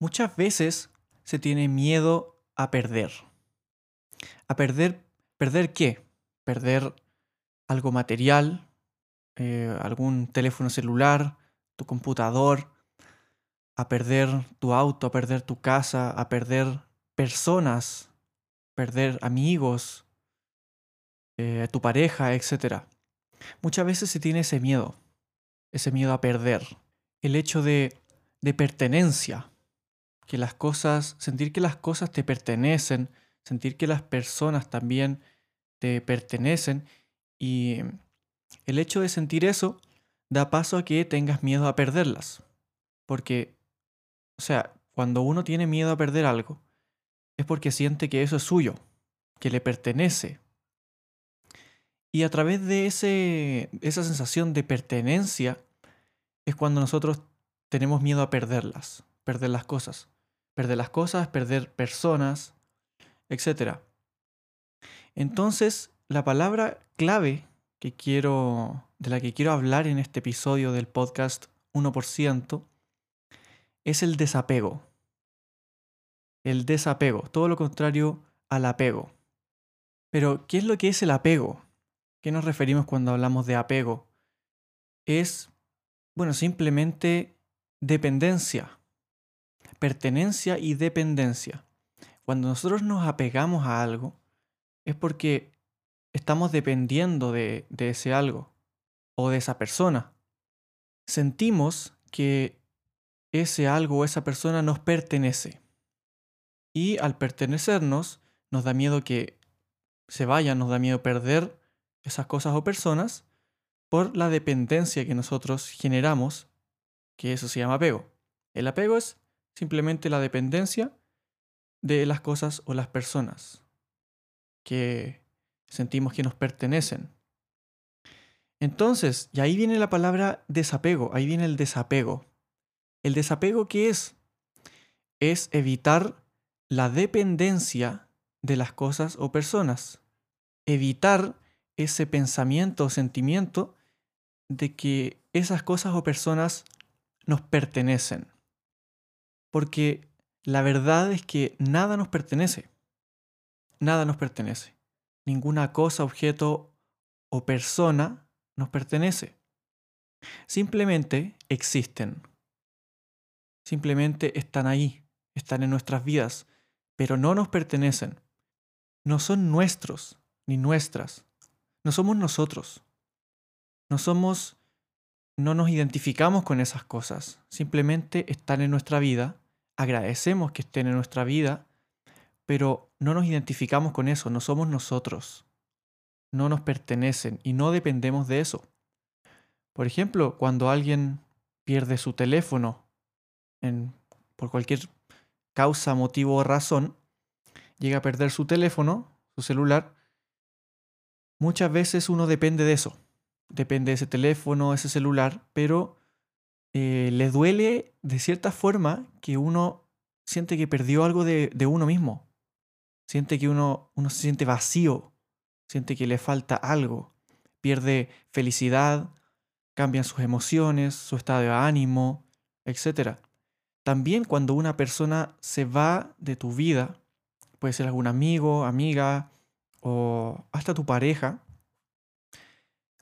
Muchas veces se tiene miedo a perder. ¿A perder? ¿Perder qué? Perder algo material, eh, algún teléfono celular, tu computador, a perder tu auto, a perder tu casa, a perder personas, perder amigos, eh, tu pareja, etc. Muchas veces se tiene ese miedo, ese miedo a perder, el hecho de, de pertenencia, que las cosas, sentir que las cosas te pertenecen, sentir que las personas también te pertenecen y el hecho de sentir eso da paso a que tengas miedo a perderlas. Porque, o sea, cuando uno tiene miedo a perder algo, es porque siente que eso es suyo, que le pertenece. Y a través de ese, esa sensación de pertenencia es cuando nosotros tenemos miedo a perderlas, perder las cosas perder las cosas, perder personas, etc. Entonces, la palabra clave que quiero, de la que quiero hablar en este episodio del podcast 1% es el desapego. El desapego, todo lo contrario al apego. Pero, ¿qué es lo que es el apego? ¿Qué nos referimos cuando hablamos de apego? Es, bueno, simplemente dependencia pertenencia y dependencia. Cuando nosotros nos apegamos a algo, es porque estamos dependiendo de, ese algo o de esa persona. Sentimos que ese algo o esa persona nos pertenece. Y al pertenecernos, nos da miedo que se vaya, nos da miedo perder esas cosas o personas por la dependencia que nosotros generamos, que eso se llama apego. El apego es simplemente la dependencia de las cosas o las personas que sentimos que nos pertenecen. Entonces, y ahí viene la palabra desapego, ahí viene el desapego. ¿El desapego qué es? Es evitar la dependencia de las cosas o personas. Evitar ese pensamiento o sentimiento de que esas cosas o personas nos pertenecen porque la verdad es que nada nos pertenece. Nada nos pertenece. Ninguna cosa, objeto o persona nos pertenece. Simplemente existen. Simplemente están ahí, están en nuestras vidas, pero no nos pertenecen. No son nuestros ni nuestras. No somos nosotros. No somos, no nos identificamos con esas cosas. Simplemente están en nuestra vida agradecemos que estén en nuestra vida, pero no nos identificamos con eso, no somos nosotros, no nos pertenecen y no dependemos de eso. Por ejemplo, cuando alguien pierde su teléfono por cualquier causa, motivo o razón, llega a perder su teléfono, su celular, muchas veces uno depende de eso, depende de ese teléfono, ese celular, pero eh, le duele de cierta forma que uno siente que perdió algo de, uno mismo. Siente que uno, uno se siente vacío, siente que le falta algo, pierde felicidad, cambian sus emociones, su estado de ánimo, etc. También cuando una persona se va de tu vida, puede ser algún amigo, amiga o hasta tu pareja,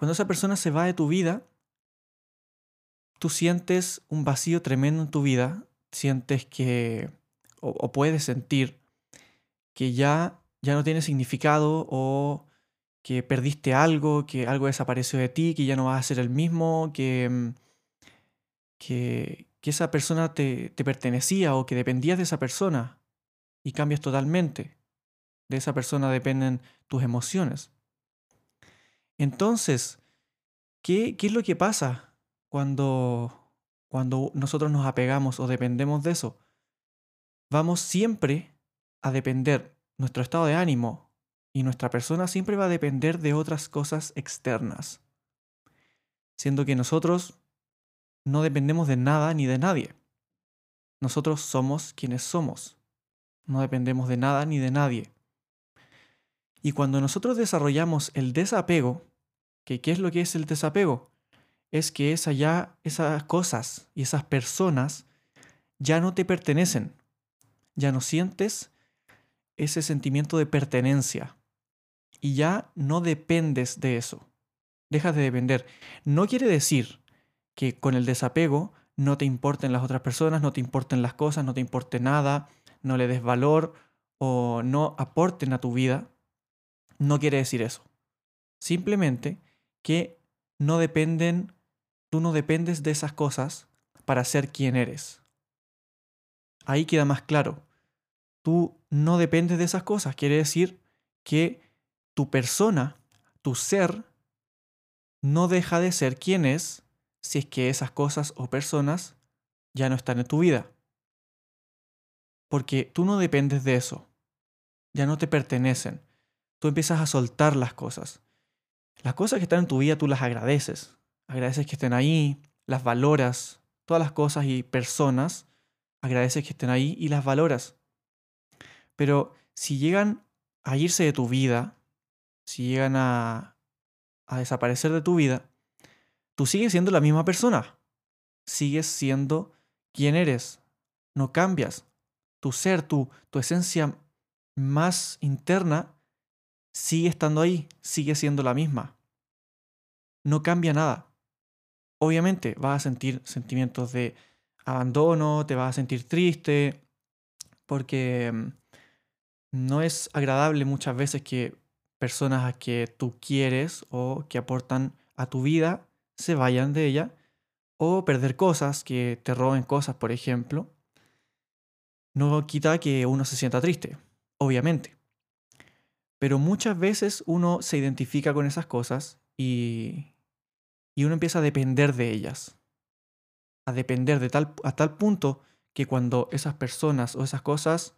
cuando esa persona se va de tu vida, tú sientes un vacío tremendo en tu vida, sientes que, o, puedes sentir que ya, ya no tiene significado o que perdiste algo, que algo desapareció de ti, que ya no vas a ser el mismo, que, mm, que, que esa persona te, te pertenecía o que dependías de esa persona y cambias totalmente. De esa persona dependen tus emociones. Entonces, ¿qué, qué es lo que pasa cuando, cuando nosotros nos apegamos o dependemos de eso, vamos siempre a depender, nuestro estado de ánimo y nuestra persona siempre va a depender de otras cosas externas, siendo que nosotros no dependemos de nada ni de nadie. Nosotros somos quienes somos, no dependemos de nada ni de nadie. Y cuando nosotros desarrollamos el desapego, que ¿qué es lo que es el desapego? Es que esa ya, esas cosas y esas personas ya no te pertenecen. Ya no sientes ese sentimiento de pertenencia. Y ya no dependes de eso. Dejas de depender. No quiere decir que con el desapego no te importen las otras personas, no te importen las cosas, no te importe nada, no le des valor o no aporten a tu vida no quiere decir eso. Simplemente que no dependen, tú no dependes de esas cosas para ser quien eres. Ahí queda más claro. Tú no dependes de esas cosas. Quiere decir que tu persona, tu ser, no deja de ser quien es si es que esas cosas o personas ya no están en tu vida. Porque tú no dependes de eso. Ya no te pertenecen tú empiezas a soltar las cosas. Las cosas que están en tu vida tú las agradeces. Agradeces que estén ahí, las valoras. Todas las cosas y personas, agradeces que estén ahí y las valoras. Pero si llegan a irse de tu vida, si llegan a, a desaparecer de tu vida, tú sigues siendo la misma persona. Sigues siendo quien eres. No cambias. Tu ser, tu, tu esencia más interna sigue estando ahí, sigue siendo la misma. No cambia nada. Obviamente vas a sentir sentimientos de abandono, te vas a sentir triste, porque mm, no es agradable muchas veces que personas a que tú quieres o que aportan a tu vida se vayan de ella, o perder cosas, que te roben cosas, por ejemplo. No quita que uno se sienta triste, obviamente. Pero muchas veces uno se identifica con esas cosas y, y uno empieza a depender de ellas. A depender de tal, a tal punto que cuando esas personas o esas cosas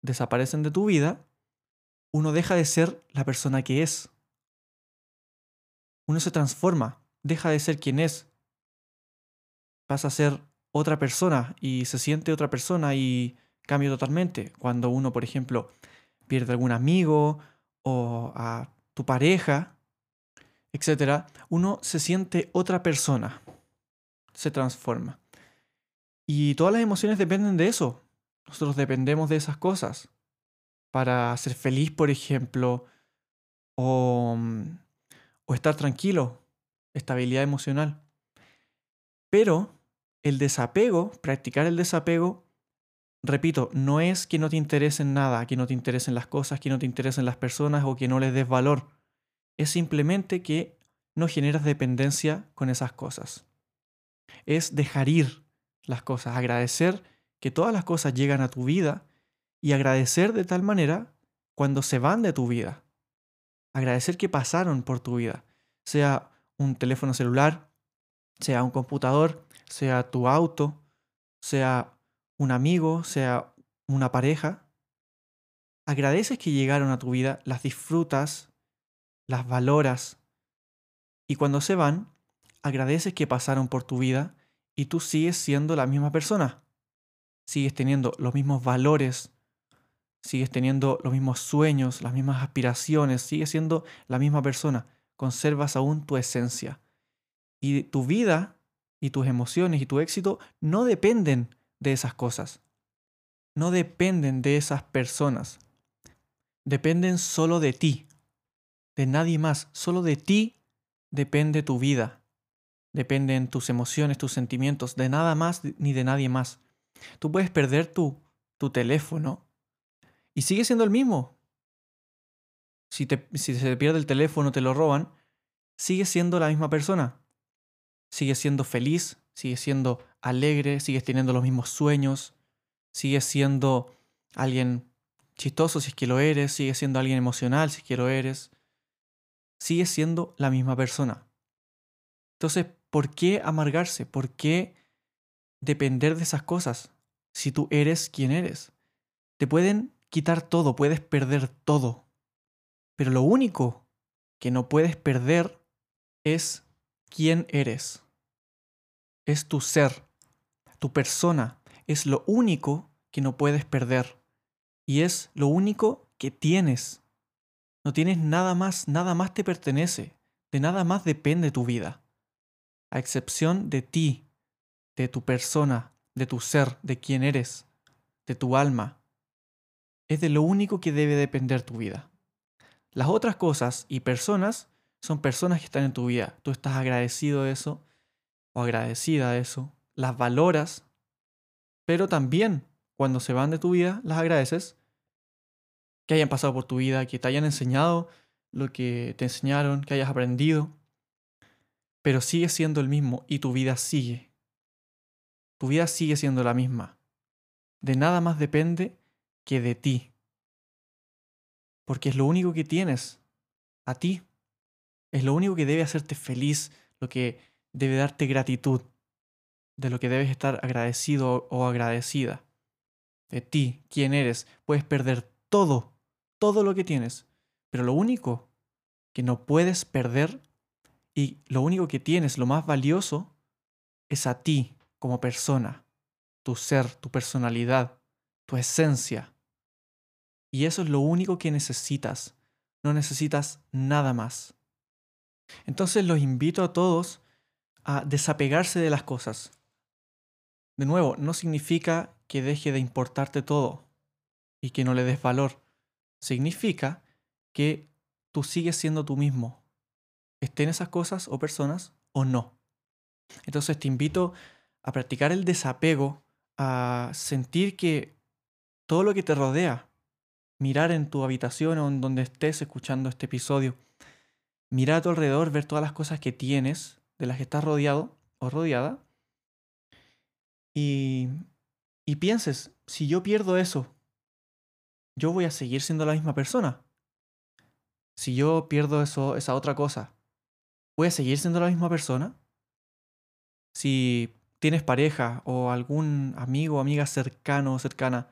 desaparecen de tu vida, uno deja de ser la persona que es. Uno se transforma, deja de ser quien es. Pasa a ser otra persona y se siente otra persona y cambia totalmente. Cuando uno, por ejemplo, pierde algún amigo o a tu pareja, etc., uno se siente otra persona, se transforma. Y todas las emociones dependen de eso. Nosotros dependemos de esas cosas. Para ser feliz, por ejemplo, o, mm, o estar tranquilo, estabilidad emocional. Pero el desapego, practicar el desapego, repito, no es que no te interesen nada, que no te interesen las cosas, que no te interesen las personas o que no les des valor. Es simplemente que no generas dependencia con esas cosas. Es dejar ir las cosas, agradecer que todas las cosas llegan a tu vida y agradecer de tal manera cuando se van de tu vida. Agradecer que pasaron por tu vida, sea un teléfono celular, sea un computador, sea tu auto, sea un amigo, sea una pareja, agradeces que llegaron a tu vida, las disfrutas, las valoras y cuando se van, agradeces que pasaron por tu vida y tú sigues siendo la misma persona. Sigues teniendo los mismos valores, sigues teniendo los mismos sueños, las mismas aspiraciones, sigues siendo la misma persona, conservas aún tu esencia. Y tu vida y tus emociones y tu éxito no dependen de esas cosas. No dependen de esas personas. Dependen solo de ti. De nadie más. Solo de ti depende tu vida. Dependen tus emociones, tus sentimientos. De nada más ni de nadie más. Tú puedes perder tu, tu teléfono y sigue siendo el mismo. Si, se te pierde el teléfono, te lo roban, sigue siendo la misma persona. Sigue siendo feliz, sigues siendo alegre, sigues teniendo los mismos sueños, sigues siendo alguien chistoso si es que lo eres, sigues siendo alguien emocional si es que lo eres, sigues siendo la misma persona. Entonces, ¿por qué amargarse? ¿Por qué depender de esas cosas si tú eres quien eres. Te pueden quitar todo, puedes perder todo. Pero lo único que no puedes perder es quién eres. Es tu ser, tu persona. Es lo único que no puedes perder. Y es lo único que tienes. No tienes nada más, nada más te pertenece. De nada más depende tu vida. A excepción de ti, de tu persona, de tu ser, de quién eres, de tu alma. Es de lo único que debe depender tu vida. Las otras cosas y personas son personas que están en tu vida. Tú estás agradecido de eso o agradecida de eso. Las valoras, pero también cuando se van de tu vida, las agradeces. Que hayan pasado por tu vida, que te hayan enseñado lo que te enseñaron, que hayas aprendido. Pero sigue siendo el mismo y tu vida sigue. Tu vida sigue siendo la misma. De nada más depende que de ti. Porque es lo único que tienes. A ti. Es lo único que debe hacerte feliz, lo que debe darte gratitud, de lo que debes estar agradecido o agradecida. De ti, quién eres. Puedes perder todo, todo lo que tienes, pero lo único que no puedes perder y lo único que tienes, lo más valioso, es a ti como persona, tu ser, tu personalidad, tu esencia. Y eso es lo único que necesitas. No necesitas nada más. Entonces los invito a todos a desapegarse de las cosas. De nuevo, no significa que deje de importarte todo y que no le des valor. Significa que tú sigues siendo tú mismo, estén esas cosas o personas o no. Entonces te invito a practicar el desapego, a sentir que todo lo que te rodea, mirar en tu habitación o en donde estés escuchando este episodio, mirar a tu alrededor, ver todas las cosas que tienes, de las que estás rodeado o rodeada, y, y pienses, si yo pierdo eso, yo voy a seguir siendo la misma persona. Si yo pierdo eso, esa otra cosa, ¿voy a seguir siendo la misma persona? Si tienes pareja o algún amigo o amiga cercano o cercana,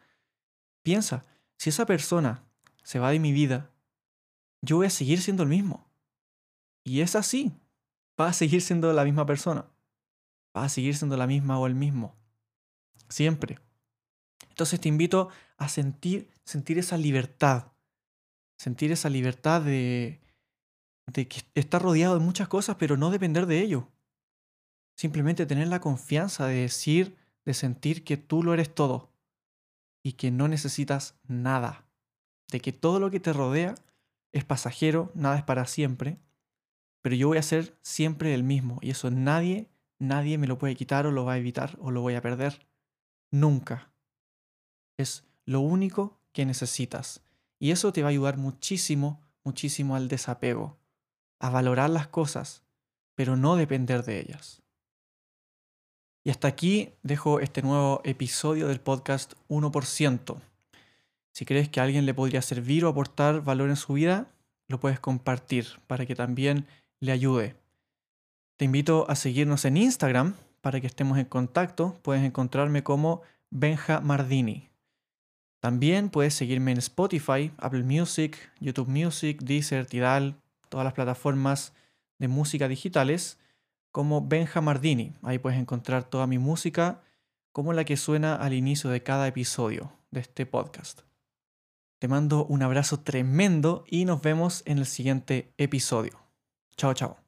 piensa, si esa persona se va de mi vida, yo voy a seguir siendo el mismo. Y es así. Va a seguir siendo la misma persona. Va a seguir siendo la misma o el mismo. Siempre. Entonces te invito a sentir, sentir esa libertad. Sentir esa libertad de, de que estar rodeado de muchas cosas, pero no depender de ello. Simplemente tener la confianza de decir, de sentir que tú lo eres todo y que no necesitas nada. De que todo lo que te rodea es pasajero, nada es para siempre pero yo voy a ser siempre el mismo y eso nadie, nadie me lo puede quitar o lo va a evitar o lo voy a perder. Nunca. Es lo único que necesitas. Y eso te va a ayudar muchísimo, muchísimo al desapego, a valorar las cosas, pero no depender de ellas. Y hasta aquí dejo este nuevo episodio del podcast 1%. Si crees que a alguien le podría servir o aportar valor en su vida, lo puedes compartir para que también le ayude. Te invito a seguirnos en Instagram para que estemos en contacto. Puedes encontrarme como Benja Mardini. También puedes seguirme en Spotify, Apple Music, YouTube Music, Deezer, Tidal, todas las plataformas de música digitales como Benja Mardini. Ahí puedes encontrar toda mi música como la que suena al inicio de cada episodio de este podcast. Te mando un abrazo tremendo y nos vemos en el siguiente episodio. Chao, chao.